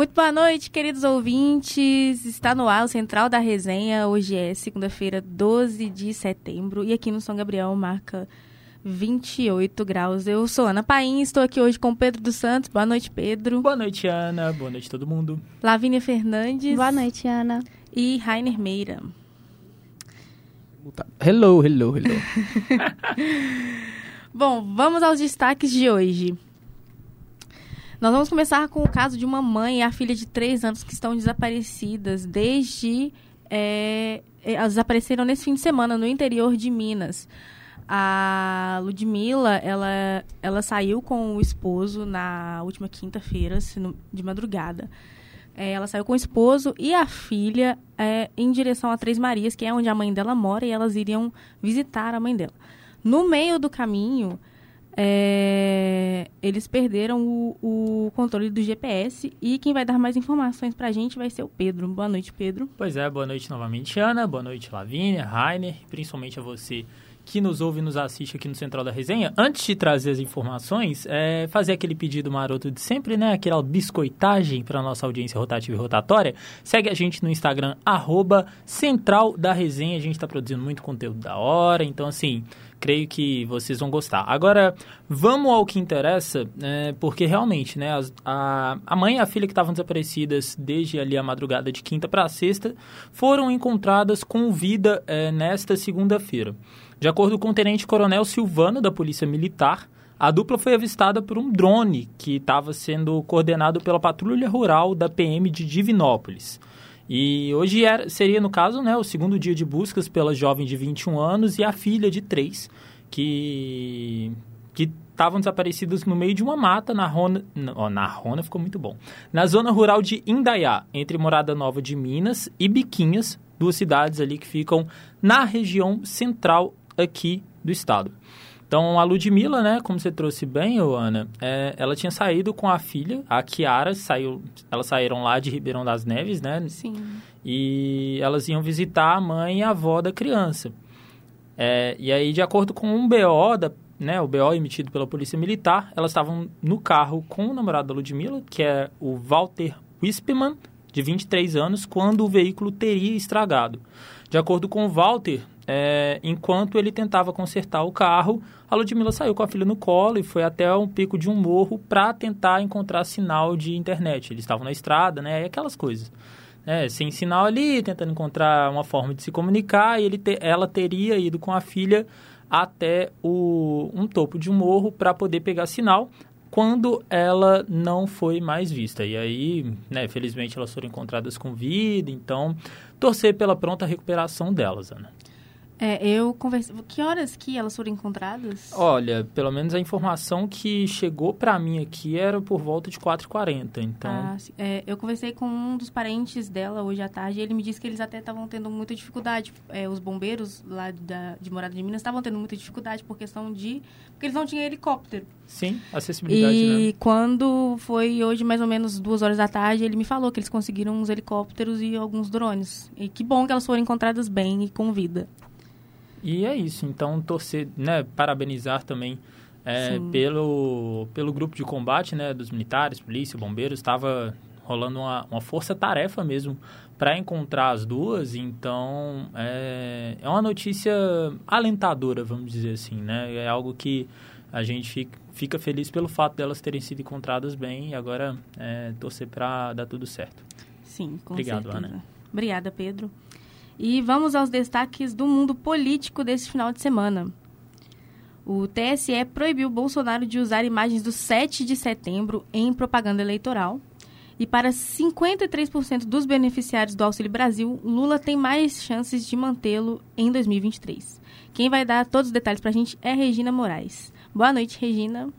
Muito boa noite, queridos ouvintes. Está no ar o Central da Resenha. Hoje é segunda-feira, 12 de setembro. E aqui no São Gabriel marca 28 graus. Eu sou Ana Paim, estou aqui hoje com Pedro dos Santos. Boa noite, Pedro. Boa noite, Ana. Boa noite, todo mundo. Lavínia Fernandes. Boa noite, Ana. E Rainer Meira. Hello, hello, hello. Bom, vamos aos destaques de hoje. Nós vamos começar com o caso de uma mãe e a filha de três anos que estão desaparecidas desde. É, elas desapareceram nesse fim de semana no interior de Minas. A Ludmilla, ela, ela saiu com o esposo na última quinta-feira, de madrugada. É, ela saiu com o esposo e a filha é, em direção a Três Marias, que é onde a mãe dela mora, e elas iriam visitar a mãe dela. No meio do caminho, é, eles perderam o, o, controle do GPS e quem vai dar mais informações para a gente vai ser o Pedro. Boa noite, Pedro. Pois é, boa noite novamente, Ana. Boa noite, Lavínia, Rainer, principalmente a você que nos ouve e nos assiste aqui no Central da Resenha, antes de trazer as informações, é fazer aquele pedido maroto de sempre, né? Aquela biscoitagem para nossa audiência rotativa e rotatória. Segue a gente no Instagram, arroba Central da Resenha. A gente está produzindo muito conteúdo da hora, então assim, creio que vocês vão gostar. Agora, vamos ao que interessa, né, porque realmente, né, a, a mãe e a filha que estavam desaparecidas desde ali a madrugada de quinta para sexta foram encontradas com vida é, nesta segunda-feira. De acordo com o tenente-coronel Silvano da Polícia Militar, a dupla foi avistada por um drone que estava sendo coordenado pela patrulha rural da PM de Divinópolis. E hoje era, seria, no caso, né, o segundo dia de buscas pela jovem de 21 anos e a filha de 3, que que estavam desaparecidas no meio de uma mata na Rona... Oh, na Rona ficou muito bom. Na zona rural de Indaiá, entre Morada Nova de Minas e Biquinhas, duas cidades ali que ficam na região central aqui do estado. Então, a Ludmilla, né, como você trouxe bem, Ana, é, ela tinha saído com a filha, a Kiara, saiu, elas saíram lá de Ribeirão das Neves, né? Sim. E elas iam visitar a mãe e a avó da criança. É, e aí, de acordo com um BO, da, né, o BO emitido pela Polícia Militar, elas estavam no carro com o namorado da Ludmilla, que é o Walter Wispman, de 23 anos, quando o veículo teria estragado. De acordo com o Walter, é, enquanto ele tentava consertar o carro, a Ludmilla saiu com a filha no colo e foi até um pico de um morro para tentar encontrar sinal de internet. Eles estavam na estrada, né? Aquelas coisas. É, sem sinal ali, tentando encontrar uma forma de se comunicar, e ele te, ela teria ido com a filha até o, um topo de um morro para poder pegar sinal quando ela não foi mais vista. E aí, né, felizmente elas foram encontradas com vida, então torcer pela pronta recuperação delas, Ana. É, eu conversei. Que horas que elas foram encontradas? Olha, pelo menos a informação que chegou para mim aqui era por volta de 4h40, então... Ah, é, eu conversei com um dos parentes dela hoje à tarde e ele me disse que eles até estavam tendo muita dificuldade. É, os bombeiros lá da, de Morada de Minas estavam tendo muita dificuldade por questão de... Porque eles não tinham helicóptero. Sim, acessibilidade, E né? quando foi hoje mais ou menos duas horas da tarde, ele me falou que eles conseguiram uns helicópteros e alguns drones. E que bom que elas foram encontradas bem e com vida. E é isso, então torcer, né, parabenizar também é, pelo, pelo grupo de combate, né, dos militares, polícia, bombeiros, estava rolando uma, uma força-tarefa mesmo para encontrar as duas, então é, é uma notícia alentadora, vamos dizer assim, né, é algo que a gente fica, feliz pelo fato delas terem sido encontradas bem e agora é, torcer para dar tudo certo. Sim, com Obrigado, certeza. Ana. Obrigada, Pedro. E vamos aos destaques do mundo político desse final de semana. O TSE proibiu Bolsonaro de usar imagens do 7 de setembro em propaganda eleitoral. E para 53% dos beneficiários do Auxílio Brasil, Lula tem mais chances de mantê-lo em 2023. Quem vai dar todos os detalhes para a gente é Regina Moraes. Boa noite, Regina.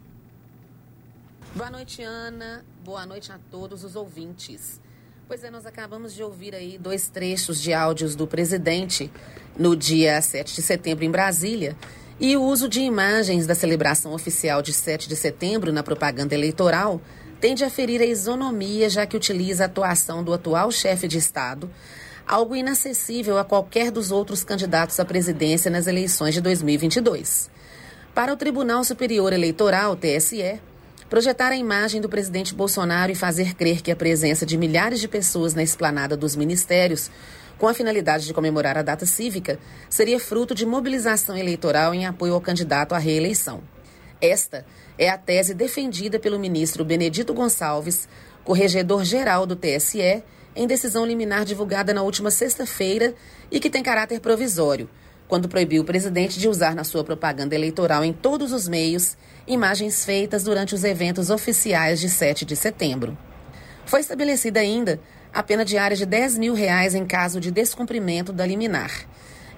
Boa noite, Ana. Boa noite a todos os ouvintes. Pois é, nós acabamos de ouvir aí dois trechos de áudios do presidente no dia 7 de setembro em Brasília. E o uso de imagens da celebração oficial de 7 de setembro na propaganda eleitoral tende a ferir a isonomia, já que utiliza a atuação do atual chefe de Estado, algo inacessível a qualquer dos outros candidatos à presidência nas eleições de 2022. Para o Tribunal Superior Eleitoral, TSE, projetar a imagem do presidente Bolsonaro e fazer crer que a presença de milhares de pessoas na esplanada dos ministérios, com a finalidade de comemorar a data cívica, seria fruto de mobilização eleitoral em apoio ao candidato à reeleição. Esta é a tese defendida pelo ministro Benedito Gonçalves, corregedor-geral do TSE, em decisão liminar divulgada na última sexta-feira e que tem caráter provisório, quando proibiu o presidente de usar na sua propaganda eleitoral em todos os meios imagens feitas durante os eventos oficiais de 7 de setembro. Foi estabelecida ainda a pena diária de 10 mil reais em caso de descumprimento da liminar.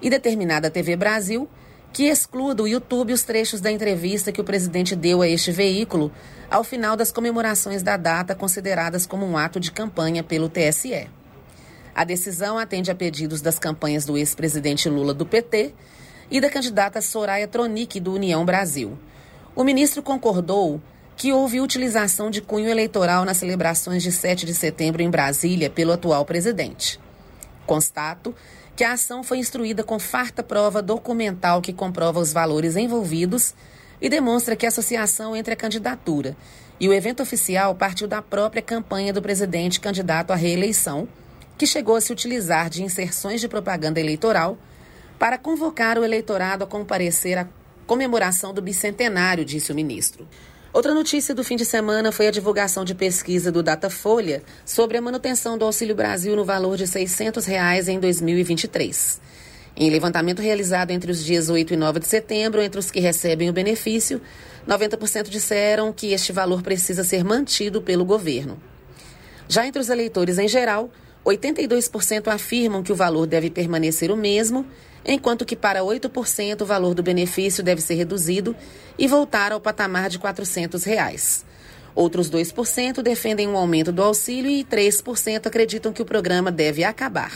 E determinada a TV Brasil que exclua do YouTube os trechos da entrevista que o presidente deu a este veículo ao final das comemorações da data consideradas como um ato de campanha pelo TSE. A decisão atende a pedidos das campanhas do ex-presidente Lula do PT e da candidata Soraya Tronic do União Brasil. O ministro concordou que houve utilização de cunho eleitoral nas celebrações de 7 de setembro em Brasília pelo atual presidente. Constato que a ação foi instruída com farta prova documental que comprova os valores envolvidos e demonstra que a associação entre a candidatura e o evento oficial partiu da própria campanha do presidente candidato à reeleição, que chegou a se utilizar de inserções de propaganda eleitoral para convocar o eleitorado a comparecer à comemoração do bicentenário, disse o ministro. Outra notícia do fim de semana foi a divulgação de pesquisa do Datafolha sobre a manutenção do Auxílio Brasil no valor de 600 reais em 2023. Em levantamento realizado entre os dias 8 e 9 de setembro, entre os que recebem o benefício, 90% disseram que este valor precisa ser mantido pelo governo. Já entre os eleitores em geral, 82% afirmam que o valor deve permanecer o mesmo enquanto que para 8% o valor do benefício deve ser reduzido e voltar ao patamar de 400 reais. Outros 2% defendem um aumento do auxílio e 3% acreditam que o programa deve acabar.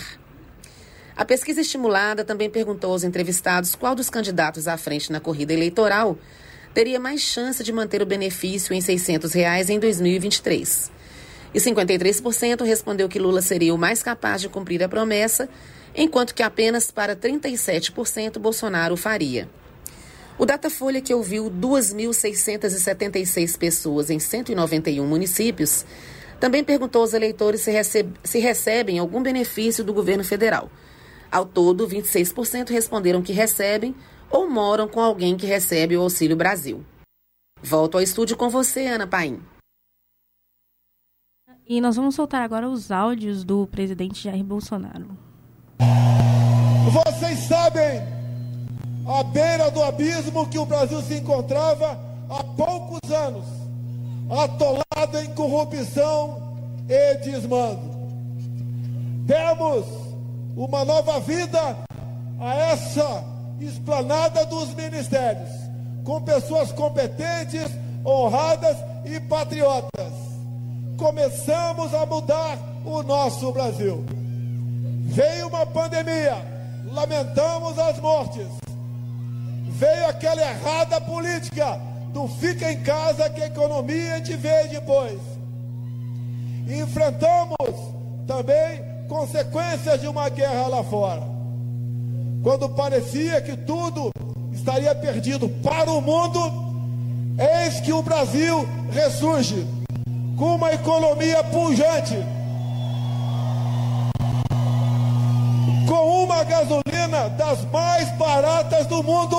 A pesquisa estimulada também perguntou aos entrevistados qual dos candidatos à frente na corrida eleitoral teria mais chance de manter o benefício em 600 reais em 2023. E 53% respondeu que Lula seria o mais capaz de cumprir a promessa enquanto que apenas para 37% Bolsonaro faria. O Datafolha, que ouviu 2.676 pessoas em 191 municípios, também perguntou aos eleitores se, se recebem algum benefício do governo federal. Ao todo, 26% responderam que recebem ou moram com alguém que recebe o Auxílio Brasil. Volto ao estúdio com você, Ana Paim. E nós vamos soltar agora os áudios do presidente Jair Bolsonaro. Vocês sabem a beira do abismo que o Brasil se encontrava há poucos anos, atolado em corrupção e desmando. Demos uma nova vida a essa esplanada dos ministérios, com pessoas competentes, honradas e patriotas. Começamos a mudar o nosso Brasil. Veio uma pandemia, lamentamos as mortes. Veio aquela errada política do fica em casa que a economia gente vê depois. enfrentamos também consequências de uma guerra lá fora. Quando parecia que tudo estaria perdido para o mundo, eis que o Brasil ressurge com uma economia pujante com uma gasolina das mais baratas do mundo.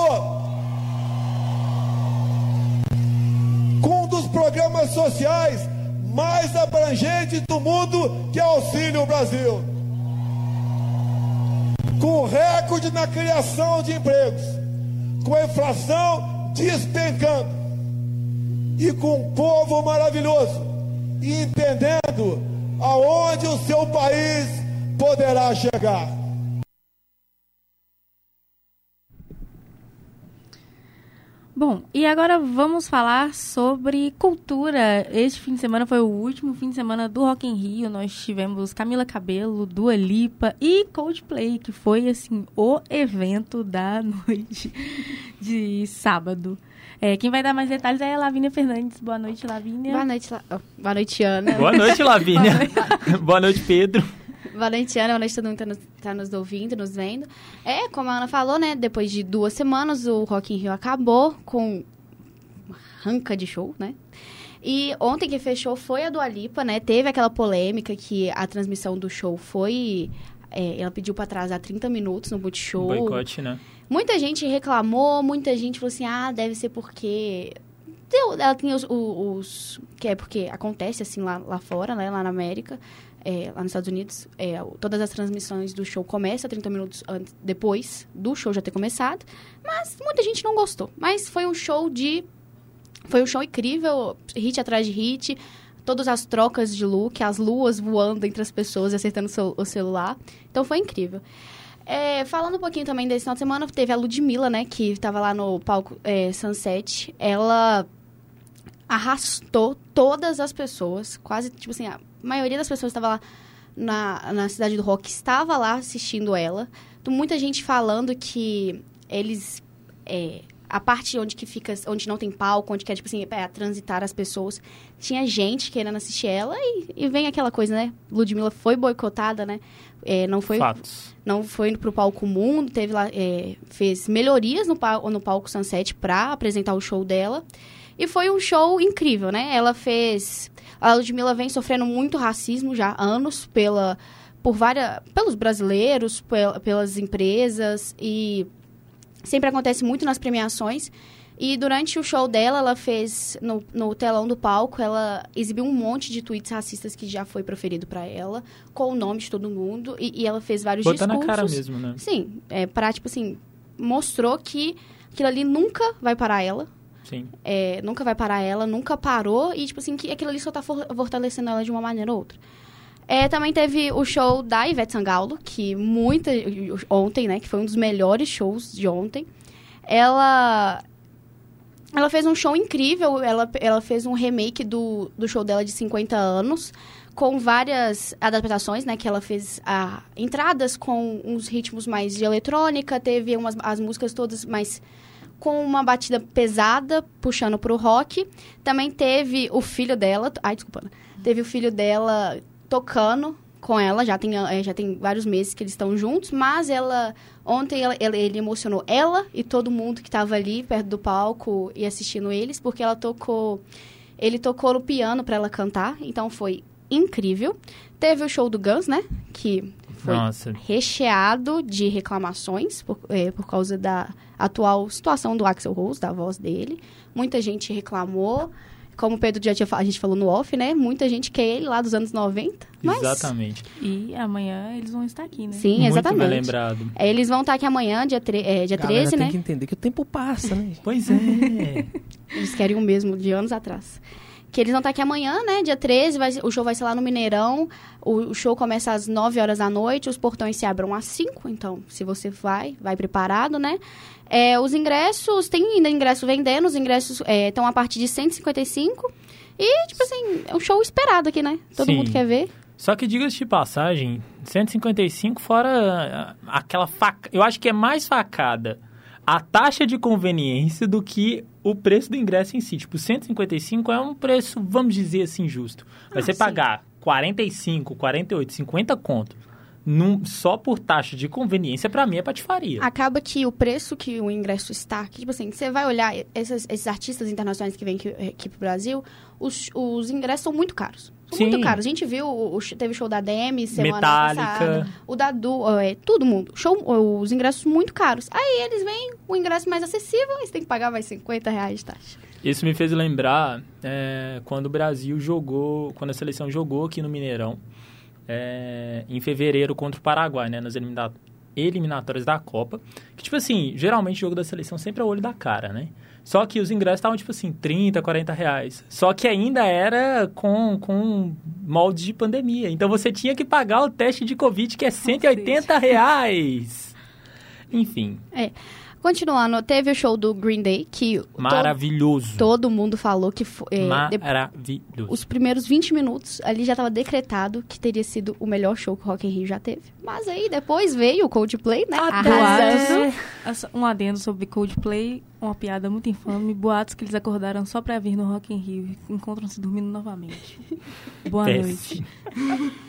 Com um dos programas sociais mais abrangentes do mundo, que é Auxílio Brasil. Com recorde na criação de empregos, com a inflação despencando e com um povo maravilhoso, entendendo aonde o seu país poderá chegar. Bom, e agora vamos falar sobre cultura. Este fim de semana foi o último fim de semana do Rock in Rio. Nós tivemos Camila Cabelo, Dua Lipa e Coldplay, que foi assim o evento da noite de sábado. É, quem vai dar mais detalhes é a Lavínia Fernandes. Boa noite, Lavínia. Boa noite, La... oh, boa noite, Ana. Boa noite, Lavínia. boa noite, Pedro. Valentiana, noite todo mundo que tá nos, tá nos ouvindo, nos vendo. É, como a Ana falou, né? Depois de duas semanas, o Rock in Rio acabou com ranca de show, né? E ontem que fechou foi a Dua Lipa, né? Teve aquela polêmica que a transmissão do show foi... é, ela pediu pra atrasar 30 minutos no Multishow. Boicote, né? Muita gente reclamou, muita gente falou assim, ah, deve ser porque... Ela tinha os, o- os- Que é porque acontece assim lá, lá fora, né? Lá na América, é, lá nos Estados Unidos. é, todas as transmissões do show começam 30 minutos antes, depois do show já ter começado. Mas muita gente não gostou. Mas foi um show de... Foi um show incrível, hit atrás de hit. Todas as trocas de look, as luas voando entre as pessoas e acertando o cel- o celular. Então foi incrível. É, falando um pouquinho também desse final de semana, teve a Ludmilla, né? Que tava lá no palco é, Sunset. Ela arrastou todas as pessoas, quase, tipo assim, maioria das pessoas que estava lá na, na cidade do rock estava lá assistindo ela. Então, muita gente falando que eles. é, a parte onde que fica, onde não tem palco, onde quer, tipo assim, é, transitar as pessoas. Tinha gente querendo assistir ela e, e vem aquela coisa, né? Ludmilla foi boicotada, né? É, não foi Fatos. não foi pro palco mundo, teve lá, é, fez melhorias no, no palco Sunset pra apresentar o show dela. E foi um show incrível, né? Ela fez. A Ludmilla vem sofrendo muito racismo já há anos pela, por várias, pelos brasileiros, pel- pelas empresas e sempre acontece muito nas premiações. E durante o show dela, ela fez, no, no telão do palco, ela exibiu um monte de tweets racistas que já foi proferido pra ela, com o nome de todo mundo, e, e ela fez vários Botar na discursos. cara mesmo, né? Sim, é, pra, tipo assim, mostrou que aquilo ali nunca vai parar ela, Sim. é, nunca vai parar ela, nunca parou, e, tipo assim, que aquilo ali só tá for- fortalecendo ela de uma maneira ou outra. É, também teve o show da Ivete Sangalo, que muita... Ontem, né? Que foi um dos melhores shows de ontem. Ela... Ela fez um show incrível. Ela, ela fez um remake do, do show dela de 50 anos, com várias adaptações, né? Que ela fez ah, entradas com uns ritmos mais de eletrônica, teve umas, as músicas todas mais com uma batida pesada, puxando pro rock. Também teve o filho dela, ai, desculpa, Ana. teve o filho dela tocando com ela, já tem, eh, já tem vários meses que eles estão juntos, mas ela, ontem ela- ele emocionou ela e todo mundo que estava ali perto do palco e assistindo eles, porque ela tocou, ele tocou no piano para ela cantar, então foi incrível. Teve o show do Guns, né, que foi Nossa. recheado de reclamações por, eh, por causa da atual situação do Axel Rose, da voz dele. Muita gente reclamou. Como o Pedro já tinha a gente falou no off, né? Muita gente quer ele lá dos anos 90. Mas, Exatamente. E amanhã eles vão estar aqui, né? Sim, Muito exatamente. bem lembrado. É, Eles vão estar aqui amanhã, dia, tre é, dia Galera 13, tem né? que entender que o tempo passa, né? Pois é. Eles querem o mesmo de anos atrás. Que eles vão estar aqui amanhã, né? Dia 13, vai, o show vai ser lá no Mineirão. O, o show começa às 9 horas da noite, os portões se abrem às 5. Então, se você vai, vai preparado, né? É, os ingressos, tem ainda ingresso vendendo, os ingressos é, estão a partir de 155. E, tipo assim, é um show esperado aqui, né? Todo Sim. mundo quer ver. Só que diga-se de passagem, 155 fora ah, aquela faca. Eu acho que é mais facada a taxa de conveniência do que o preço do ingresso em si. Tipo, 155 é um preço, vamos dizer assim, justo. Mas Ah, você sim. pagar 45, 48, 50 conto num- só por taxa de conveniência, pra mim é patifaria. Acaba que o preço que o ingresso está, que, tipo assim, você vai olhar esses, esses artistas internacionais que vêm aqui, aqui pro Brasil, os, os ingressos são muito caros. Sim. muito caros. A gente viu, o, o- teve o show da DM semana Metallica. passada, o da Du, é, todo mundo. Show, os ingressos muito caros. Aí eles vêm, o ingresso mais acessível, aí você tem que pagar mais 50 reais de taxa. Isso me fez lembrar é, quando o Brasil jogou, quando a seleção jogou aqui no Mineirão, é, em fevereiro contra o Paraguai, né, nas elimina- eliminatórias da Copa. Que, tipo assim, geralmente o jogo da seleção sempre é o olho da cara, né? Só que os ingressos estavam, tipo assim, 30, 40 reais. Só que ainda era com, com molde de pandemia. Então você tinha que pagar o teste de Covid, que é 180 reais. Enfim, Continuando, teve o show do Green Day, que maravilhoso. todo mundo falou que foi... é, de- Maravilhoso. os primeiros 20 minutos, ali já estava decretado que teria sido o melhor show que o Rock in Rio já teve. Mas aí depois veio o Coldplay, né? Arrasando. Boatos, um adendo sobre Coldplay, uma piada muito infame. Boatos que eles acordaram só pra vir no Rock in Rio e encontram-se dormindo novamente. Boa Péssimo. noite.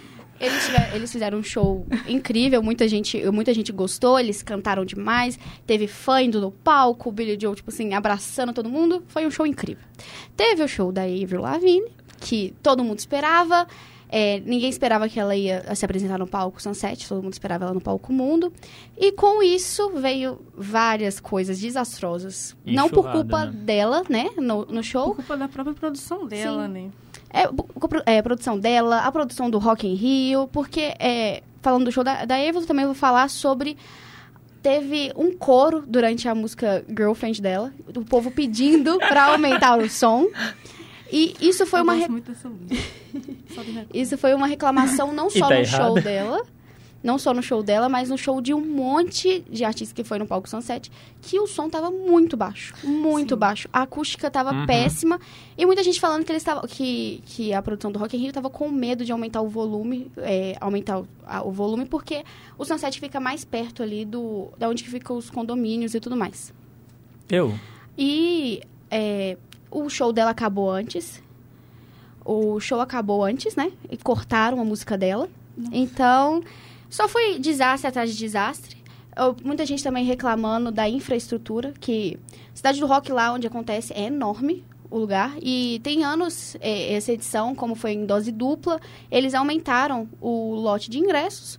Eles, tiver, eles fizeram um show incrível, muita gente, muita gente gostou, eles cantaram demais, teve fã indo no palco, o Billy Joe, tipo assim, abraçando todo mundo, foi um show incrível. Teve o show da Avril Lavigne, que todo mundo esperava, é, ninguém esperava que ela ia se apresentar no palco Sunset, todo mundo esperava ela no palco Mundo. E com isso veio várias coisas desastrosas. E não por culpa né? dela, né, no, no show, Por culpa da própria produção dela, Sim. né? É, é, a produção dela, a produção do Rock in Rio, porque, é, falando do show da, da Evelyn, também vou falar sobre... Teve um coro durante a música Girlfriend dela, o povo pedindo pra aumentar o som. E isso foi Eu uma... gosto re-. Isso foi uma reclamação não só tá no show errada. dela, não só no show dela, mas no show de um monte de artistas que foi no palco Sunset, que o som tava muito baixo, muito Sim. baixo. A acústica tava Uhum. péssima e muita gente falando que eles estavam que que a produção do Rock in Rio tava com medo de aumentar o volume, é, aumentar o, a- o volume porque o Sunset fica mais perto ali do da onde que ficam os condomínios e tudo mais. Eu? E é, o show dela acabou antes. O show acabou antes, né? E cortaram a música dela. Então, só foi desastre atrás de desastre. Muita gente também reclamando da infraestrutura, que Cidade do Rock lá onde acontece é enorme o lugar. E tem anos, é, essa edição, como foi em dose dupla, eles aumentaram o lote de ingressos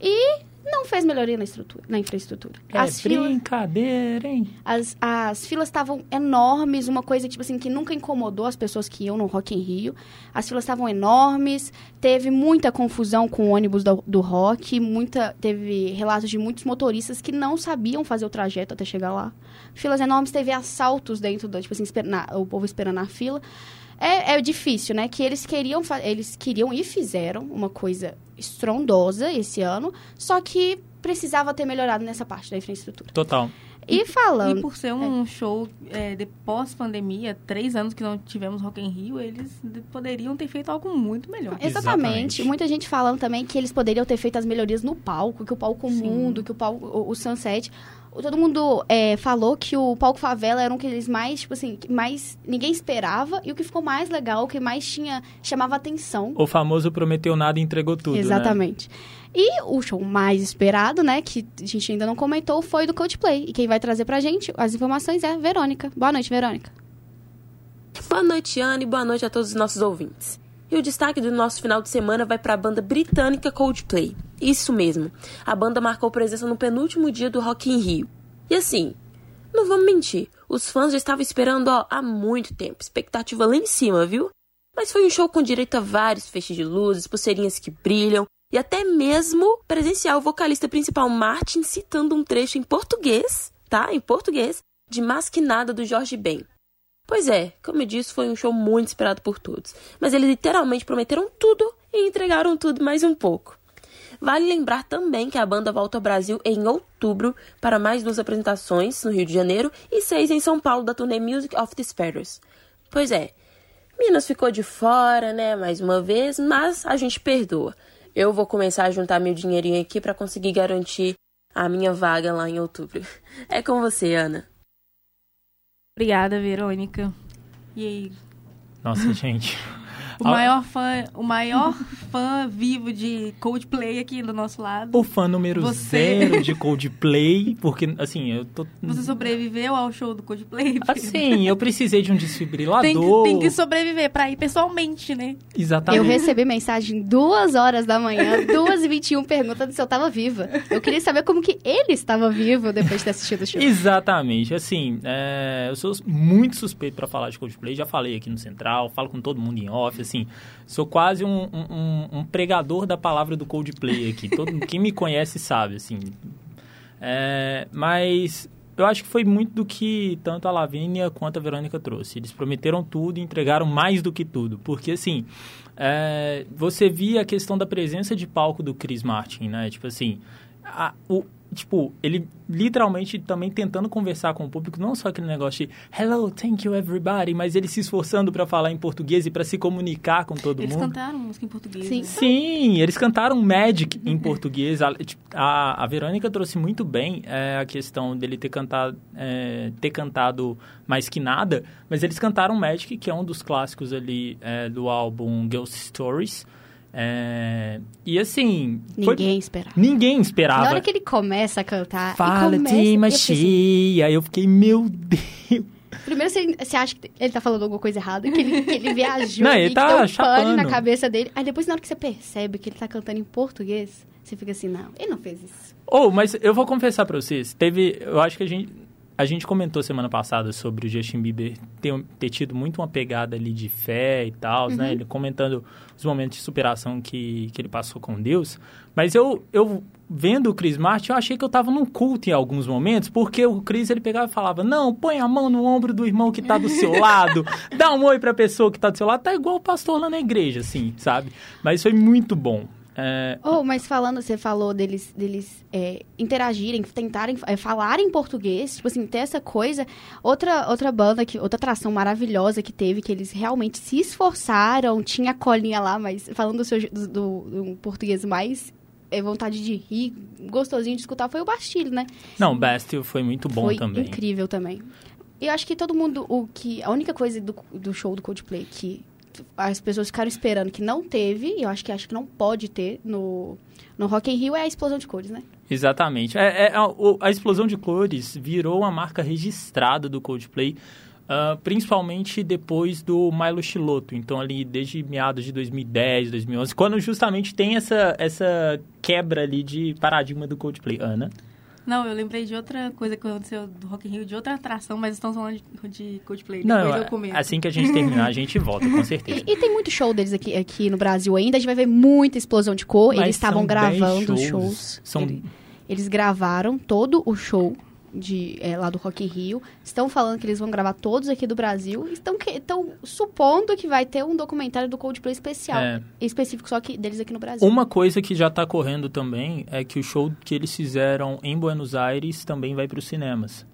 e não fez melhoria na, estrutura, na infraestrutura. É As filas- brincadeira, hein? as, as filas estavam enormes, uma coisa tipo assim que nunca incomodou as pessoas que iam no Rock in Rio. As filas estavam enormes, teve muita confusão com o ônibus do, do Rock, muita teve relatos de muitos motoristas que não sabiam fazer o trajeto até chegar lá. Filas enormes, teve assaltos dentro da, tipo assim, na- o povo esperando na fila. É, é difícil, né? Que eles queriam, eles queriam e fizeram uma coisa estrondosa esse ano, só que precisava ter melhorado nessa parte da infraestrutura. Total. E falando. E por ser um show é, de pós-pandemia, três anos que não tivemos Rock in Rio, eles de- poderiam ter feito algo muito melhor. Exatamente. Exatamente. Muita gente falando também que eles poderiam ter feito as melhorias no palco, que o palco Sim. mundo, que o palco, o, o Sunset. O- Todo mundo é, falou que o palco favela era um que eles mais, tipo assim, que mais ninguém esperava e o que ficou mais legal, o que mais tinha chamava atenção. O famoso prometeu nada e entregou tudo, né? E o show mais esperado, né, que a gente ainda não comentou, foi do Coldplay. E quem vai trazer pra gente as informações é Verônica. Boa noite, Verônica. Boa noite, Ana, e boa noite a todos os nossos ouvintes. E o destaque do nosso final de semana vai para a banda britânica Coldplay. Isso mesmo, a banda marcou presença no penúltimo dia do Rock in Rio. E assim, não vamos mentir, os fãs já estavam esperando ó, há muito tempo, expectativa lá em cima, viu? Mas foi um show com direito a vários feixes de luzes, pulseirinhas que brilham e até mesmo presenciar o vocalista principal Martin citando um trecho em português, tá? Em português, de Masquinada do Jorge Ben. Pois é, como eu disse, foi um show muito esperado por todos. Mas eles literalmente prometeram tudo e entregaram tudo mais um pouco. Vale lembrar também que a banda volta ao Brasil em outubro para mais duas apresentações no Rio de Janeiro e seis em São Paulo da turnê Music of the Sparrows. Pois é, Minas ficou de fora, né, mais uma vez, mas a gente perdoa. Eu vou começar a juntar meu dinheirinho aqui para conseguir garantir a minha vaga lá em outubro. É com você, Ana. Obrigada, Verônica. E aí, Nossa, gente. O maior fã, o maior fã vivo de Coldplay aqui do nosso lado. O fã número Você. zero de Coldplay, porque, assim, eu tô... Você sobreviveu ao show do Coldplay? Assim, eu precisei de um desfibrilador. tem, que, tem que sobreviver pra ir pessoalmente, né? Exatamente. Eu recebi mensagem duas horas da manhã, duas e vinte e um, perguntando se eu tava viva. Eu queria saber como que ele estava vivo depois de ter assistido o show. Exatamente. Assim, é, eu sou muito suspeito pra falar de Coldplay. Já falei aqui no Central, falo com todo mundo em off. Assim, sou quase um, um- um- pregador da palavra do Coldplay aqui. Todo, quem me conhece sabe, assim. É, mas eu acho que foi muito do que tanto a Lavínia quanto a Verônica trouxe. Eles prometeram tudo e entregaram mais do que tudo. Porque, assim, é, você via a questão da presença de palco do Chris Martin, né? Tipo assim, a- o, tipo, ele literalmente também tentando conversar com o público, não só aquele negócio de hello, thank you everybody, mas ele se esforçando para falar em português e para se comunicar com todo Eles mundo. cantaram música em português. Sim. né? Sim, eles cantaram Magic em português. A, tipo, a, a Verônica trouxe muito bem é, a questão dele ter cantado, é, ter cantado mais que nada, mas eles cantaram Magic, que é um dos clássicos ali é, do álbum Ghost Stories. É, e assim. Ninguém esperava. Ninguém esperava. Na hora que ele começa a cantar. Fala, começa, Tim, eu fiquei assim, Aí eu fiquei, meu Deus. Primeiro você, você acha que ele tá falando alguma coisa errada, que ele, que ele viajou, Não, ele que tá deu um pane na cabeça dele. Aí depois, na hora que você percebe que ele tá cantando em português, você fica assim, não, ele não fez isso. Oh, mas eu vou confessar pra vocês. Teve. Eu acho que a gente. A gente comentou semana passada sobre o Justin Bieber ter, ter tido muito uma pegada ali de fé e tal, né? Ele comentando os momentos de superação que, que ele passou com Deus. Mas eu, eu vendo o Chris Martin, eu achei que eu tava num culto em alguns momentos, porque o Chris ele pegava e falava: Não, põe a mão no ombro do irmão que tá do seu lado, dá um oi pra pessoa que tá do seu lado. Tá igual o pastor lá na igreja, assim, sabe? Mas foi muito bom. É, Oh, mas falando, você falou deles, deles é, interagirem, tentarem é, falar em português, tipo assim, ter essa coisa. Outra, outra banda, que, outra atração maravilhosa que teve, que eles realmente se esforçaram, tinha a colinha lá, mas falando do, seu, do, do- do português mais é, vontade de rir, gostosinho de escutar, foi o Bastilho, né? Não, Bastille foi muito bom foi também. incrível também. Eu acho que todo mundo, o que a única coisa do, do show do Coldplay que as pessoas ficaram esperando que não teve, e eu acho que acho que não pode ter no no Rock in Rio é a explosão de cores, né? Exatamente. É, é, a, a explosão de cores virou uma marca registrada do Coldplay, ah, principalmente depois do Milo Chiloto. Então, ali desde meados de 2010, 2011, quando justamente tem essa, essa quebra ali de paradigma do Coldplay. Ana? Não, eu lembrei de outra coisa que aconteceu do Rock in Rio, de outra atração, mas estamos falando de, de Coldplay. Não, comento. assim que a gente terminar, a gente volta, com certeza. E, e tem muito show deles aqui, aqui no Brasil ainda, a gente vai ver muita explosão de cor. Mas eles estavam gravando 10 os shows. shows. São- Ele- Eles gravaram todo o show de, é, lá do Rock in Rio. Estão falando que eles vão gravar todos aqui do Brasil. Estão, que- estão supondo que vai ter um documentário do Coldplay especial. É. Específico só que deles aqui no Brasil. Uma coisa que já está correndo também é que o show que eles fizeram em Buenos Aires também vai para os cinemas.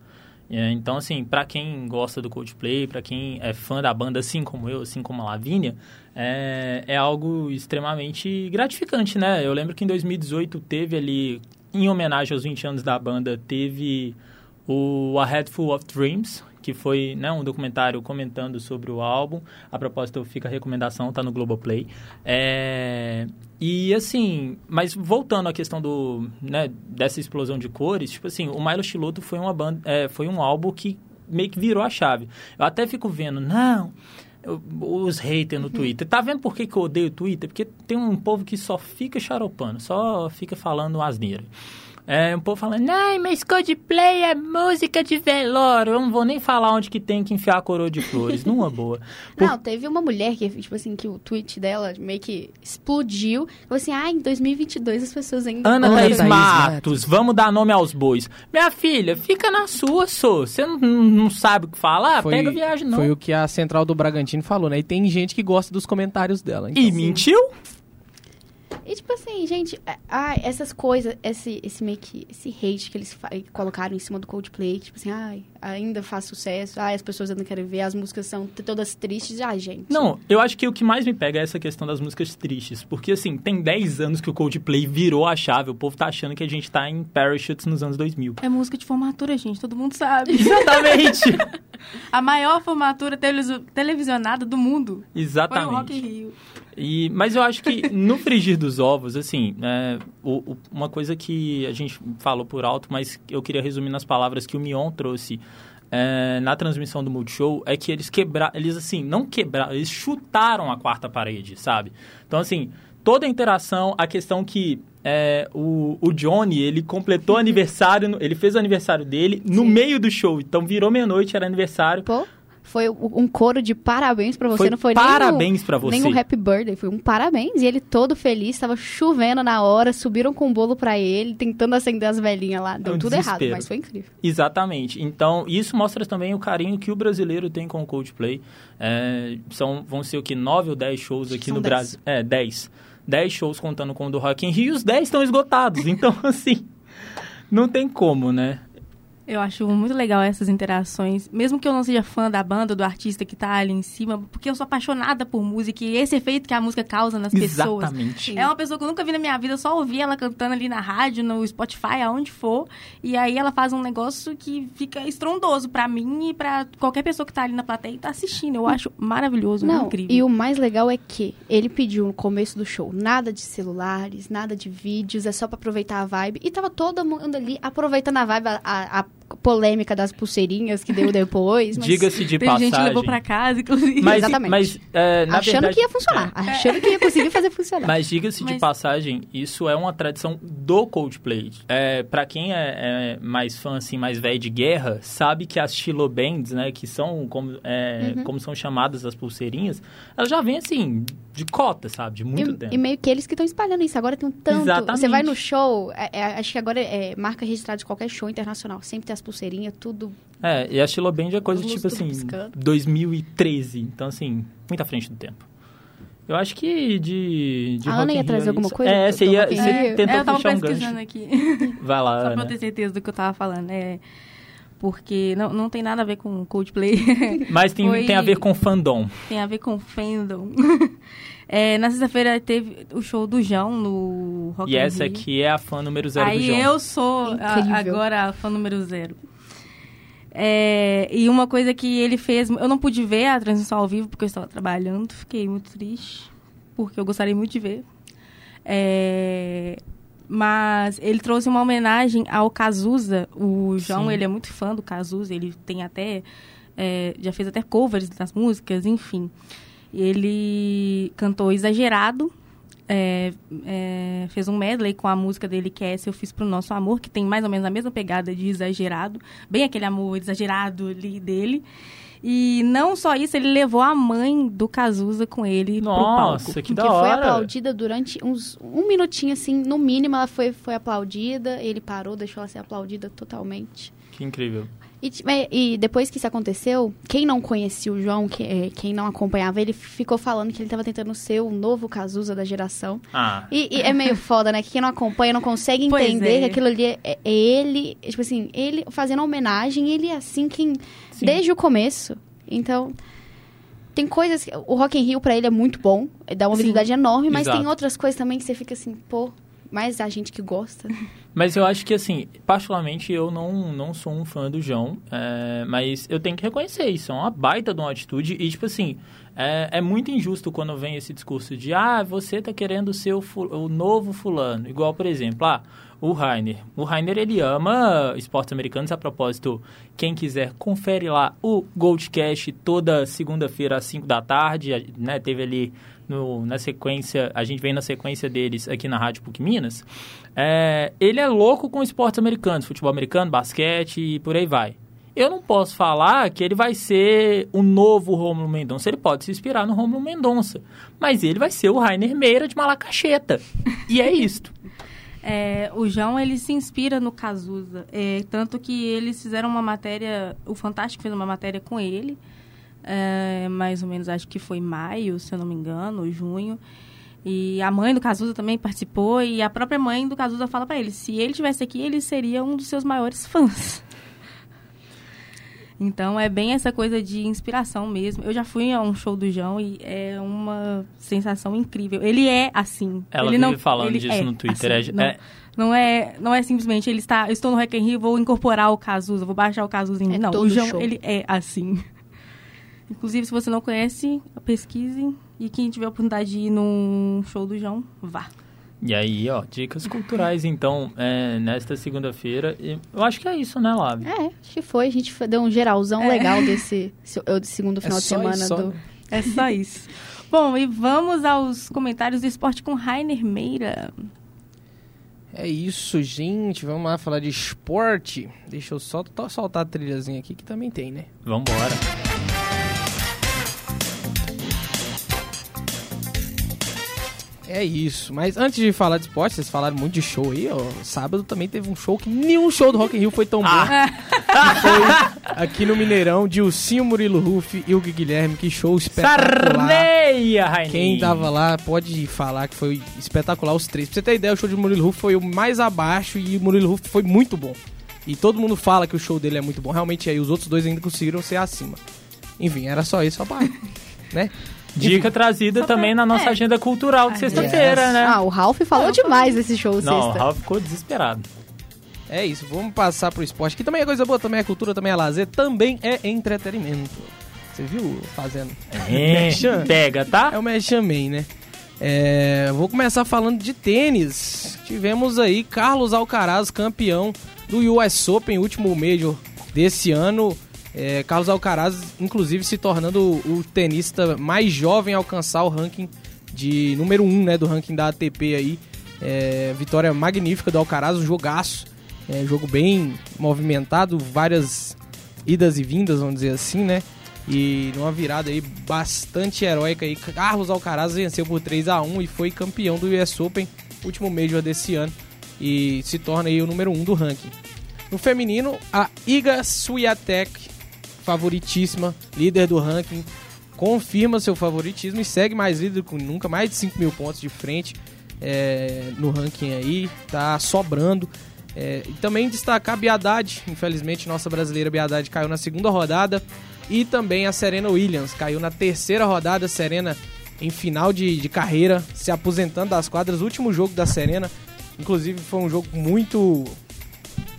É, então, assim, para quem gosta do Coldplay, para quem é fã da banda, assim como eu, assim como a Lavínia, é, é algo extremamente gratificante, né? Eu lembro que em 2018 teve ali, em homenagem aos 20 anos da banda, teve o A Head Full of Dreams, que foi né, um documentário comentando sobre o álbum. A propósito, fica a recomendação, tá no Globoplay. É, e assim, mas voltando à questão do, né, dessa explosão de cores, tipo assim, o Milo Chiloto foi uma banda, é, foi um álbum que meio que virou a chave. Eu até fico vendo, não, os haters no Twitter. Tá vendo por que, que eu odeio o Twitter? Porque tem um povo que só fica xaropando, só fica falando asneira. É, um povo falando, ai, mas Coldplay é música de velório. Eu não vou nem falar onde que tem que enfiar a coroa de flores, numa boa. Por- Não, teve uma mulher que, tipo assim, que o tweet dela meio que explodiu. Falou assim, ah, em 2022 as pessoas ainda... Ana Ana Thaís Thaís Matos, vamos dar nome aos bois. Minha filha, fica na sua, sou. Você não, não sabe o que falar? Pega viagem, não. Foi o que a central do Bragantino falou, né? E tem gente que gosta dos comentários dela. Então, E mentiu? E tipo assim, gente, ah, essas coisas, esse, esse meio que, esse hate que eles colocaram em cima do Coldplay, tipo assim, ai, ainda faz sucesso, ai, as pessoas ainda querem ver, as músicas são todas tristes, ai, gente. Não, eu acho que o que mais me pega é essa questão das músicas tristes. Porque, assim, tem 10 anos que o Coldplay virou a chave. O povo tá achando que a gente tá em Parachutes nos anos 2000. É música de formatura, gente, todo mundo sabe. Exatamente! A maior formatura televisionada do mundo foi o Rock in Exatamente. Rio. E, mas eu acho que no frigir dos ovos, assim, é, o- o- uma coisa que a gente falou por alto, mas eu queria resumir nas palavras que o Mion trouxe é, na transmissão do Multishow, é que eles quebraram, eles assim, não quebraram, eles chutaram a quarta parede, sabe? Então, assim, toda a interação, a questão que é, o, o Johnny, ele completou aniversário, ele fez o aniversário dele no meio do show, então virou meia-noite, era aniversário. Pô, foi um um coro de parabéns pra você, Foi não foi parabéns um, pra você. Nem um happy birthday, foi um parabéns. E ele todo feliz, tava chovendo na hora, subiram com o bolo pra ele, tentando acender as velhinhas lá. Deu É um tudo errado, desespero. mas foi incrível. Exatamente. Então, isso mostra também o carinho que o brasileiro tem com o Coldplay. É, são, vão ser o que? Nove ou dez shows aqui São no. Brasil. É, dez. Dez shows contando com o do Rock in Rio os dez estão esgotados. Então, assim, não tem como, né? Eu acho muito legal essas interações, mesmo que eu não seja fã da banda, do artista que tá ali em cima, porque eu sou apaixonada por música e esse efeito que a música causa nas pessoas. Exatamente. É uma pessoa que eu nunca vi na minha vida, eu só ouvi ela cantando ali na rádio, no Spotify, aonde for, e aí ela faz um negócio que fica estrondoso pra mim e pra qualquer pessoa que tá ali na plateia e tá assistindo. Eu acho maravilhoso, Não, incrível. e o mais legal é que ele pediu no começo do show nada de celulares, nada de vídeos, é só pra aproveitar a vibe. E tava todo mundo ali aproveitando a vibe, a- a polêmica das pulseirinhas que deu depois. Mas Diga-se de Teve gente que passagem. levou pra casa, inclusive. Mas, Exatamente. mas é, na achando verdade, que ia funcionar, achando que ia conseguir fazer funcionar. Mas diga-se de Mas- passagem, isso é uma tradição do Coldplay. É, para quem é, é mais fã, assim, mais velho de guerra, sabe que as Chilo Bands, né, que são como, é, Uhum. como são chamadas as pulseirinhas, elas já vêm, assim, de cota, sabe? De muito E, tempo. e meio que eles que estão espalhando isso. Agora tem um tanto. Exatamente. Você vai no show, é- é- acho que agora é marca registrada de qualquer show internacional. Sempre tem as pulseirinhas, tudo. É, e a Chilo Band é coisa tipo assim, piscando. 2013. Então, assim, muito à frente do tempo. Eu acho que de, de A Ana ia trazer é alguma coisa É, você, ia, você Rio? tentou É, eu tava puxar um pesquisando gancho. aqui. Vai lá, Só pra eu Ana. ter certeza do que eu tava falando. É, porque não, não tem nada a ver com Coldplay. Mas tem, Foi- tem a ver com fandom. tem a ver com fandom. É, na sexta-feira teve o show do João no Rock E essa Rio. aqui é a fã número zero do Aí João. eu sou a- agora a fã número zero. É, e uma coisa que ele fez, eu não pude ver a transmissão ao vivo porque eu estava trabalhando, fiquei muito triste, porque eu gostaria muito de ver. É, mas ele trouxe uma homenagem ao Cazuza. O João, Sim. ele é muito fã do Cazuza, ele tem até é, já fez até covers das músicas, enfim. Ele cantou Exagerado, é, é, fez um medley com a música dele que é Essa Eu Fiz Pro Nosso Amor, que tem mais ou menos a mesma pegada de Exagerado, bem aquele amor exagerado ali dele. E não só isso, ele levou a mãe do Cazuza com ele pro palco. Nossa, que que da foi hora. aplaudida durante uns um minutinho, assim, no mínimo ela foi, foi aplaudida, ele parou, deixou ela ser aplaudida totalmente. Que incrível. E, e depois que isso aconteceu, quem não conhecia o João, que, é, quem não acompanhava, ele ficou falando que ele estava tentando ser o novo Cazuza da geração. Ah, E, e é meio foda, né? Que quem não acompanha não consegue entender é. que aquilo ali é, é ele, tipo assim, ele fazendo homenagem, ele é assim quem Sim. desde o começo. Então, tem coisas que o Rock in Rio pra ele é muito bom, dá uma visibilidade enorme, mas Exato. tem outras coisas também que você fica assim, pô, mais a gente que gosta. Mas eu acho que, assim, particularmente eu não, não sou um fã do João, é, mas eu tenho que reconhecer isso, é uma baita de uma atitude e, tipo assim, é, é muito injusto quando vem esse discurso de, ah, você tá querendo ser o, o novo fulano, igual, por exemplo, ah, o Rainer. O Rainer, ele ama esportes americanos, a propósito, quem quiser, confere lá o Goldcast toda segunda-feira às 5 da tarde, né, teve ali no, na sequência, a gente vem na sequência deles aqui na Rádio PUC Minas, é, ele é louco com esportes americanos, futebol americano, basquete e por aí vai. Eu não posso falar que ele vai ser o novo Rômulo Mendonça. Ele pode se inspirar no Rômulo Mendonça. Mas ele vai ser o Rainer Meira de Malacacheta. E é isto. É, o João, ele se inspira no Cazuza. É, tanto que eles fizeram uma matéria... O Fantástico fez uma matéria com ele. é, mais ou menos, acho que foi maio, se eu não me engano, junho. E a mãe do Cazuza também participou. E a própria mãe do Cazuza fala pra ele, se ele estivesse aqui, ele seria um dos seus maiores fãs. Então é bem essa coisa de inspiração mesmo. Eu já fui a um show do João e é uma sensação incrível. Ele é assim. Ela ele vive não, falando ele disso é no Twitter. assim, É- não, é- não é, não é simplesmente ele está, eu estou no Rock in Rio, vou incorporar o Cazuza, vou baixar o Cazuza em mim. É não, o João, show. ele é assim. Inclusive, se você não conhece, pesquise e quem tiver a oportunidade de ir num show do João, vá. E aí, ó, dicas culturais, então, é, nesta segunda-feira. Eu acho que é isso, né, Lave? É, acho que foi. A gente foi- deu um geralzão legal desse, segundo final de só semana isso, do. É só isso. Bom, e vamos aos comentários do esporte com Rainer Meira. É isso, gente. Vamos lá falar de esporte. Deixa eu só soltar a trilhazinha aqui que também tem, né? Vambora. É isso. Mas antes de falar de esporte, vocês falaram muito de show aí, ó. Sábado também teve um show que nenhum show do Rock in Rio foi tão bom. Que foi aqui no Mineirão, Dilcinho Murilo Ruff e o Guilherme. Que show espetacular. Sarneia, Rainer! Quem tava lá pode falar que foi espetacular os três. Pra você ter ideia, o show de Murilo Ruff foi o mais abaixo e o Murilo Ruff foi muito bom. E todo mundo fala que o show dele é muito bom. Realmente aí os outros dois ainda conseguiram ser acima. Enfim, era só isso, pra, né? Dica trazida também na nossa é. agenda cultural de sexta-feira, Yes. né? Ah, o Ralph falou demais desse show Não, o. Ralf ficou desesperado. É isso, vamos passar pro esporte, que também é coisa boa, também é cultura, também é lazer, também é entretenimento. Você viu fazendo? É, pega, tá? É o Merchan Man, né? É, vou começar falando de tênis. Tivemos aí Carlos Alcaraz, campeão do US Open, último Major desse ano. É, Carlos Alcaraz, inclusive, se tornando o, tenista mais jovem a alcançar o ranking de número 1 um, né, do ranking da ATP aí. É, vitória magnífica do Alcaraz, um jogaço. É, jogo bem movimentado, várias idas e vindas, vamos dizer assim, né? E numa virada aí bastante heróica aí, Carlos Alcaraz venceu por 3 a 1 e foi campeão do US Open, último Major desse ano, e se torna aí o número 1 do ranking. No feminino, a Iga Swiatek, favoritíssima, líder do ranking, confirma seu favoritismo e segue mais líder com nunca, mais de 5 mil pontos de frente é, no ranking aí, tá sobrando. É, e também destacar a Biadade, infelizmente nossa brasileira Biadade caiu na segunda rodada e também a Serena Williams caiu na terceira rodada, Serena em final de, de carreira, se aposentando das quadras, último jogo da Serena, inclusive foi um jogo muito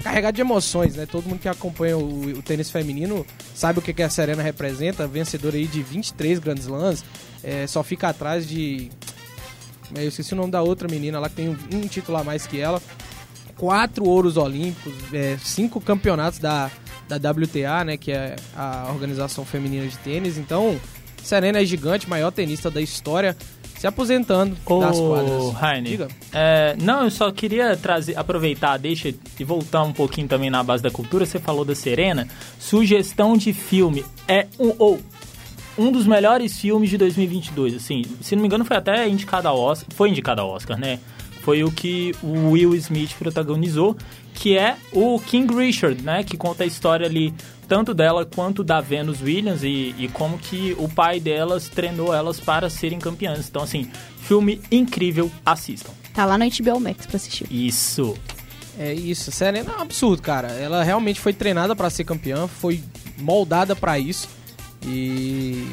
carregado de emoções, né? Todo mundo que acompanha o, o tênis feminino sabe o que, que a Serena representa, vencedora aí de 23 Grand Slams, é, só fica atrás de... Eu esqueci o nome da outra menina lá que tem um, um título a mais que ela, quatro ouros olímpicos, é, cinco campeonatos da, da WTA, né, que é a organização feminina de tênis. Então, Serena é gigante, maior tenista da história, se aposentando das Ô, quadras. Raine, Diga. é, não, eu só queria trazer, aproveitar, deixa e voltar um pouquinho também na base da cultura. Você falou da Serena. Sugestão de filme é um ou um dos melhores filmes de 2022. Assim, se não me engano, foi até indicado ao Oscar. Foi indicado ao Oscar, né? Foi o que o Will Smith protagonizou, que é o King Richard, né? Que conta a história ali tanto dela quanto da Venus Williams e, e como que o pai delas treinou elas para serem campeãs. Então, assim, filme incrível, assistam. Tá lá no HBO Max pra assistir. Isso. É isso, Serena é um absurdo, cara. Ela realmente foi treinada pra ser campeã, foi moldada pra isso. E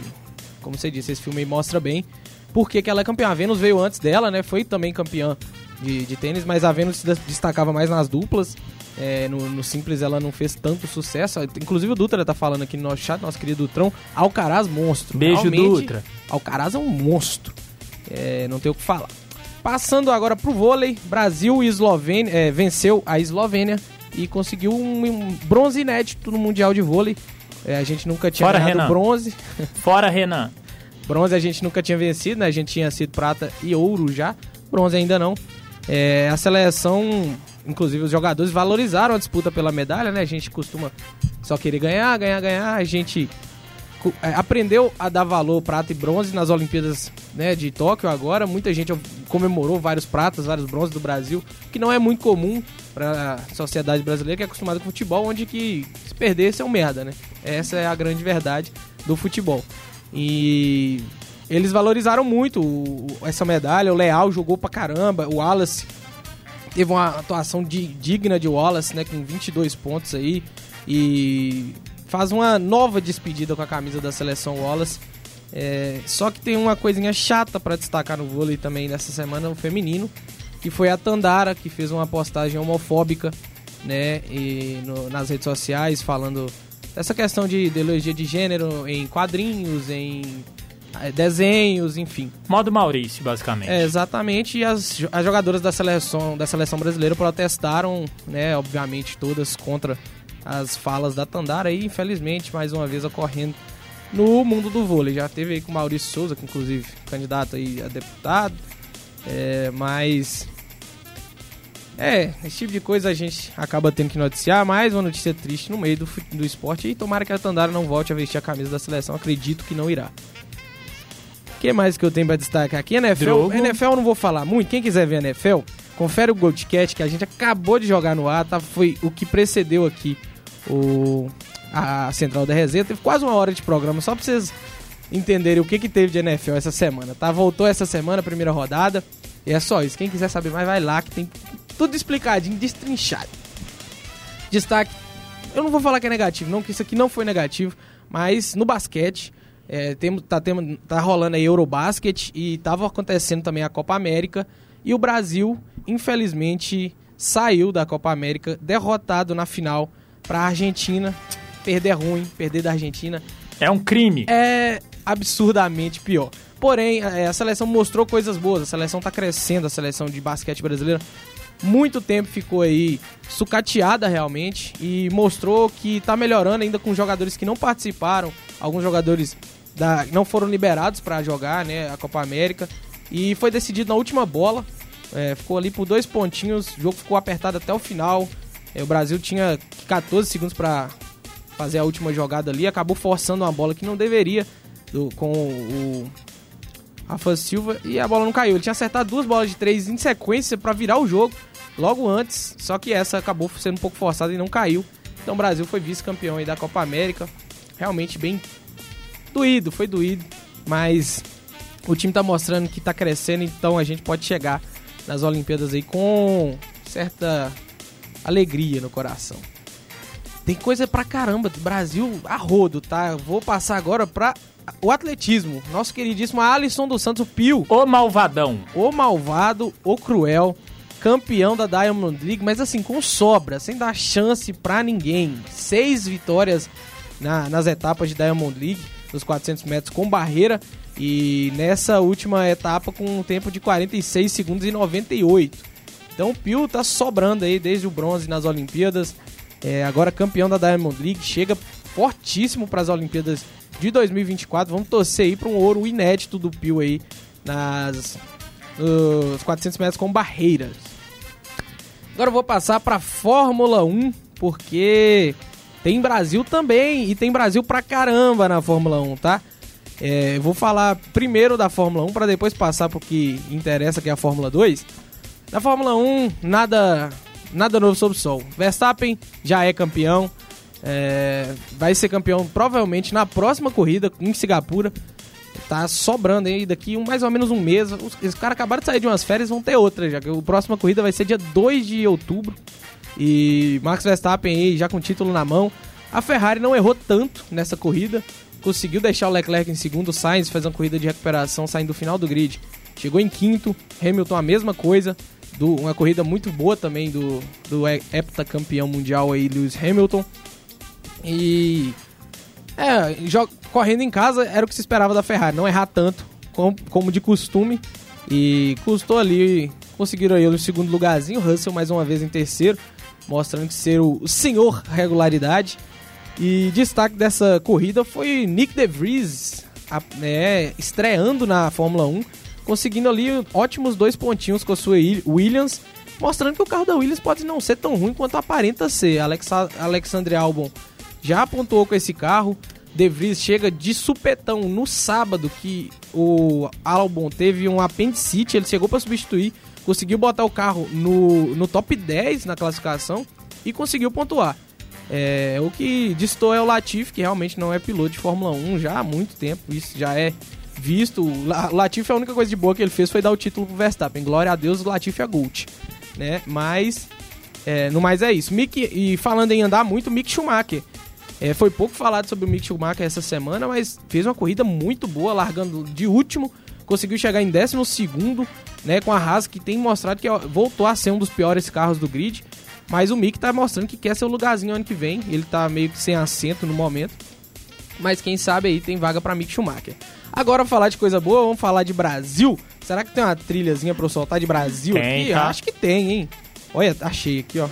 como você disse, esse filme aí mostra bem por que, que ela é campeã. A Venus veio antes dela, né? Foi também campeã de, de tênis, mas a Venus se destacava mais nas duplas. É, no, no simples ela não fez tanto sucesso. Inclusive o Dutra tá falando aqui no nosso chat, nosso querido Dutrão, Alcaraz monstro. Beijo, Realmente, Dutra. Alcaraz é um monstro. É, não tem o que falar. Passando agora pro vôlei, Brasil e Eslovênia é, venceu a Eslovênia e conseguiu um, um bronze inédito no Mundial de Vôlei. É, a gente nunca tinha Fora, ganhado Renan. bronze. Fora, Renan. Bronze a gente nunca tinha vencido, né? A gente tinha sido prata e ouro já. Bronze ainda não. É, a seleção, inclusive os jogadores valorizaram a disputa pela medalha, né? A gente costuma só querer ganhar, ganhar, ganhar. A gente é, aprendeu a dar valor prata e bronze nas Olimpíadas né, de Tóquio agora. Muita gente comemorou vários pratas, vários bronzes do Brasil, que não é muito comum para a sociedade brasileira que é acostumada com futebol, onde que se perder é um merda, né? Essa é a grande verdade do futebol. E eles valorizaram muito o- essa medalha. O Leal jogou pra caramba. O Wallace teve uma atuação di- digna de Wallace, né? Com 22 pontos aí. E faz uma nova despedida com a camisa da seleção Wallace. É, só que tem uma coisinha chata pra destacar no vôlei também nessa semana, o feminino, que foi a Tandara, que fez uma postagem homofóbica, né, e no- nas redes sociais, falando dessa questão de ideologia de gênero em quadrinhos, em desenhos, enfim. Modo Maurício, basicamente. É, exatamente, e as, as jogadoras da seleção, da seleção brasileira protestaram, né, obviamente todas contra as falas da Tandara e infelizmente mais uma vez ocorrendo no mundo do vôlei. Já teve aí com o Maurício Souza, que inclusive candidato aí a deputado, é, mas é, esse tipo de coisa a gente acaba tendo que noticiar, mais uma notícia triste no meio do, do esporte e tomara que a Tandara não volte a vestir a camisa da seleção, acredito que não irá. O que mais que eu tenho pra destacar aqui? NFL, Drogo. NFL eu não vou falar muito. Quem quiser ver NFL, confere o Goldcat que a gente acabou de jogar no ar, tá? Foi o que precedeu aqui o a Central da Resenha. Teve quase uma hora de programa, só pra vocês entenderem o que, que teve de NFL essa semana, tá? Voltou essa semana, primeira rodada. E é só isso. Quem quiser saber mais, vai lá que tem tudo explicadinho, destrinchado. Destaque, eu não vou falar que é negativo, não, que isso aqui não foi negativo, mas no basquete, é, tem, tá, tá rolando aí Eurobasket e tava acontecendo também a Copa América. E o Brasil, infelizmente, saiu da Copa América derrotado na final para a Argentina. Perder é ruim, perder da Argentina É um crime. é absurdamente pior. Porém, a a seleção mostrou coisas boas, a seleção tá crescendo, a seleção de basquete brasileira. Muito tempo ficou aí sucateada realmente e mostrou que tá melhorando ainda com jogadores que não participaram, alguns jogadores da, não foram liberados para jogar, né, a Copa América. E foi decidido na última bola, é, ficou ali por dois pontinhos, o jogo ficou apertado até o final. É, o Brasil tinha 14 segundos para fazer a última jogada ali, acabou forçando uma bola que não deveria do- com o Rafa Silva e a bola não caiu. Ele tinha acertado duas bolas de três em sequência para virar o jogo logo antes, só que essa acabou sendo um pouco forçada e não caiu. Então o Brasil foi vice-campeão da Copa América. Realmente bem doído, foi doído, mas o time tá mostrando que tá crescendo, então a gente pode chegar nas Olimpíadas aí com certa alegria no coração. Tem coisa pra caramba, Brasil a rodo, tá? Vou passar agora pra o atletismo. Nosso queridíssimo Alisson dos Santos, o Pio, O malvadão. o malvado, o cruel, campeão da Diamond League, mas assim, com sobra, sem dar chance pra ninguém. Seis vitórias na- nas etapas de Diamond League, dos 400 metros com barreira, e nessa última etapa com um tempo de 46 segundos e 98. Então o Pio tá sobrando aí desde o bronze nas Olimpíadas. É, agora campeão da Diamond League, chega fortíssimo para as Olimpíadas de 2024. Vamos torcer aí para um ouro inédito do Pio aí nas nos 400 metros com barreiras. Agora eu vou passar para Fórmula 1, porque tem Brasil também e tem Brasil pra caramba na Fórmula 1, tá? É, vou falar primeiro da Fórmula 1 para depois passar pro que interessa que é a Fórmula 2. Na Fórmula 1, nada nada novo sob o sol. Verstappen já é campeão. é, vai ser campeão provavelmente na próxima corrida em Singapura. Tá sobrando aí daqui um, mais ou menos um mês. Os, os caras acabaram de sair de umas férias vão ter outra já. A próxima corrida vai ser dia 2 de outubro. E Max Verstappen aí já com o título na mão. A Ferrari não errou tanto nessa corrida. Conseguiu deixar o Leclerc em segundo. Sainz fez uma corrida de recuperação saindo do final do grid. Chegou em quinto. Hamilton a mesma coisa. Do, uma corrida muito boa também do, do he- heptacampeão mundial aí, Lewis Hamilton. E é, correndo em casa era o que se esperava da Ferrari, não errar tanto como, como de costume. E custou ali, conseguiram aí o segundo lugarzinho, Russell mais uma vez em terceiro, mostrando que ser o, senhor regularidade. E destaque dessa corrida foi Nick De Vries, a- né, estreando na Fórmula 1, conseguindo ali ótimos dois pontinhos com a sua Il- Williams, mostrando que o carro da Williams pode não ser tão ruim quanto aparenta ser. Alexa, Alexandre Albon já pontuou com esse carro. De Vries chega de supetão no sábado que o Albon teve um apendicite, ele chegou para substituir, conseguiu botar o carro no, no top 10 na classificação e conseguiu pontuar. É, o que distou é o Latifi, que realmente não é piloto de Fórmula 1 já há muito tempo, isso já é visto. O La- o Latifi, a única coisa de boa que ele fez foi dar o título pro Verstappen. Glória a Deus, o Latifi é Gold. Né? Mas, é, no mais é isso. Mick, e falando em andar muito, Mick Schumacher. É, foi pouco falado sobre o Mick Schumacher essa semana, mas fez uma corrida muito boa, largando de último, conseguiu chegar em 12 segundo, né, com a Haas que tem mostrado que voltou a ser um dos piores carros do grid, mas o Mick tá mostrando que quer seu lugarzinho ano que vem, ele tá meio que sem assento no momento, mas quem sabe aí tem vaga pra Mick Schumacher. Agora falar de coisa boa, vamos falar de Brasil. Será que tem uma trilhazinha pra eu soltar de Brasil Tem, aqui? tá? Acho que tem, hein? Olha, achei aqui, ó.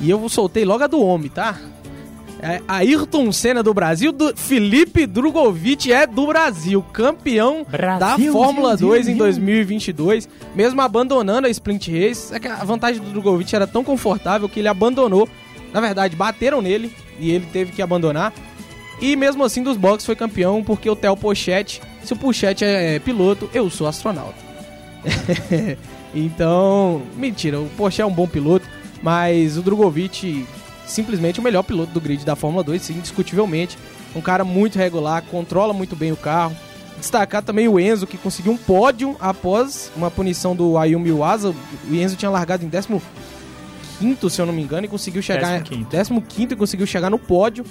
E eu soltei logo a do homem, tá? É, Ayrton Senna do Brasil, do Felipe Drogovic é do Brasil, campeão Brasil, da Fórmula Brasil, 2 em Brasil. 2022, mesmo abandonando a Sprint Race. É que a vantagem do Drogovic era tão confortável que ele abandonou. Na verdade, bateram nele e ele teve que abandonar. E mesmo assim, dos boxes foi campeão porque o Theo Pochette, se o Pochette é piloto, eu sou astronauta. então, mentira, o Porsche é um bom piloto, mas o Drogovic simplesmente o melhor piloto do grid da Fórmula 2, sim, indiscutivelmente. Um cara muito regular, controla muito bem o carro. Destacar também o Enzo, que conseguiu um pódio após uma punição do Ayumi Iwasa. O Enzo tinha largado em 15 se eu não me engano, e conseguiu chegar... 15º. 15 e conseguiu chegar no pódio.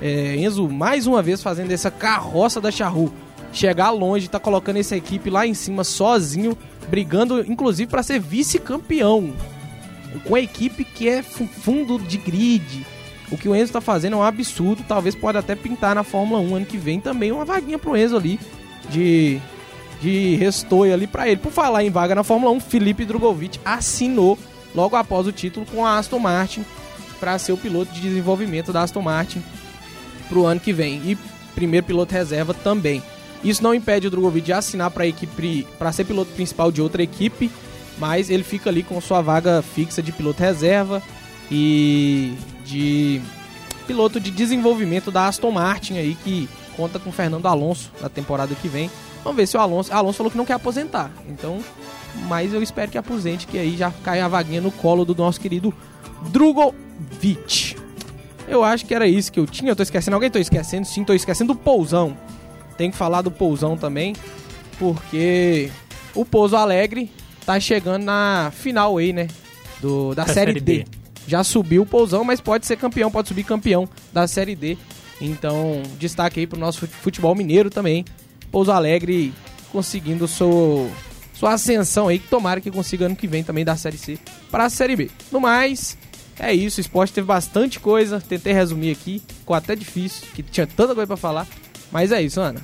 É, Enzo, mais uma vez, fazendo essa carroça da Charru. Chegar longe, tá colocando essa equipe lá em cima sozinho, brigando, inclusive, para ser vice-campeão. Com a equipe que é fu- fundo de grid. O que o Enzo tá fazendo é um absurdo. Talvez pode até pintar na Fórmula 1 ano que vem também uma vaguinha pro Enzo ali. De, de restoio ali para ele. Por falar em vaga na Fórmula 1, Felipe Drogovic assinou logo após o título com a Aston Martin para ser o piloto de desenvolvimento da Aston Martin pro ano que vem e primeiro piloto reserva também. Isso não impede o Drogovic de assinar para equipe para ser piloto principal de outra equipe, mas ele fica ali com sua vaga fixa de piloto reserva e de piloto de desenvolvimento da Aston Martin aí que conta com Fernando Alonso na temporada que vem. Vamos ver se o Alonso, Alonso falou que não quer aposentar. Então, mas eu espero que aposente que aí já cai a vaguinha no colo do nosso querido Drogovic. Eu acho que era isso que eu tinha. Eu tô esquecendo. Alguém tô esquecendo? Sim, tô esquecendo do Pousão. Tem que falar do Pousão também. Porque o Pouso Alegre tá chegando na final aí, né? Do, da Da série, Série D. D. Já subiu o Pousão, mas pode ser campeão, pode subir campeão da série D. Então, destaque aí pro nosso fute- futebol mineiro também. Pouso Alegre conseguindo seu, sua ascensão aí, que tomara que consiga ano que vem também da série C para a série B. No mais, é isso, o esporte teve bastante coisa, tentei resumir aqui, ficou até difícil, que tinha tanta coisa pra falar, mas é isso, Ana.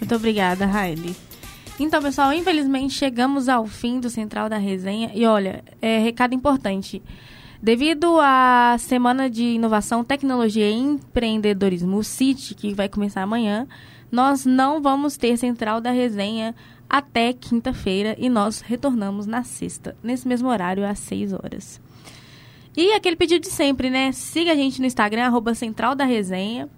Muito obrigada, Raile. Então, pessoal, infelizmente chegamos ao fim do Central da Resenha. E olha, é, recado importante. Devido à Semana de Inovação, Tecnologia e Empreendedorismo, o CIT, que vai começar amanhã, nós não vamos ter Central da Resenha até quinta-feira e nós retornamos na sexta, nesse mesmo horário, às 6 horas. E aquele pedido de sempre, né? Siga a gente no Instagram, arroba Central da Resenha.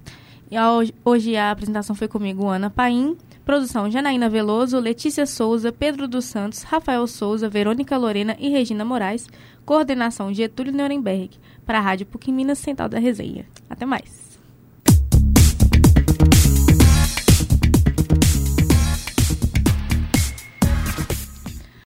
E hoje a apresentação foi comigo, Ana Paim. Produção Janaína Veloso, Letícia Souza, Pedro dos Santos, Rafael Souza, Verônica Lorena e Regina Moraes. Coordenação Getúlio Nuremberg. Para a Rádio PUC Minas Central da Resenha. Até mais.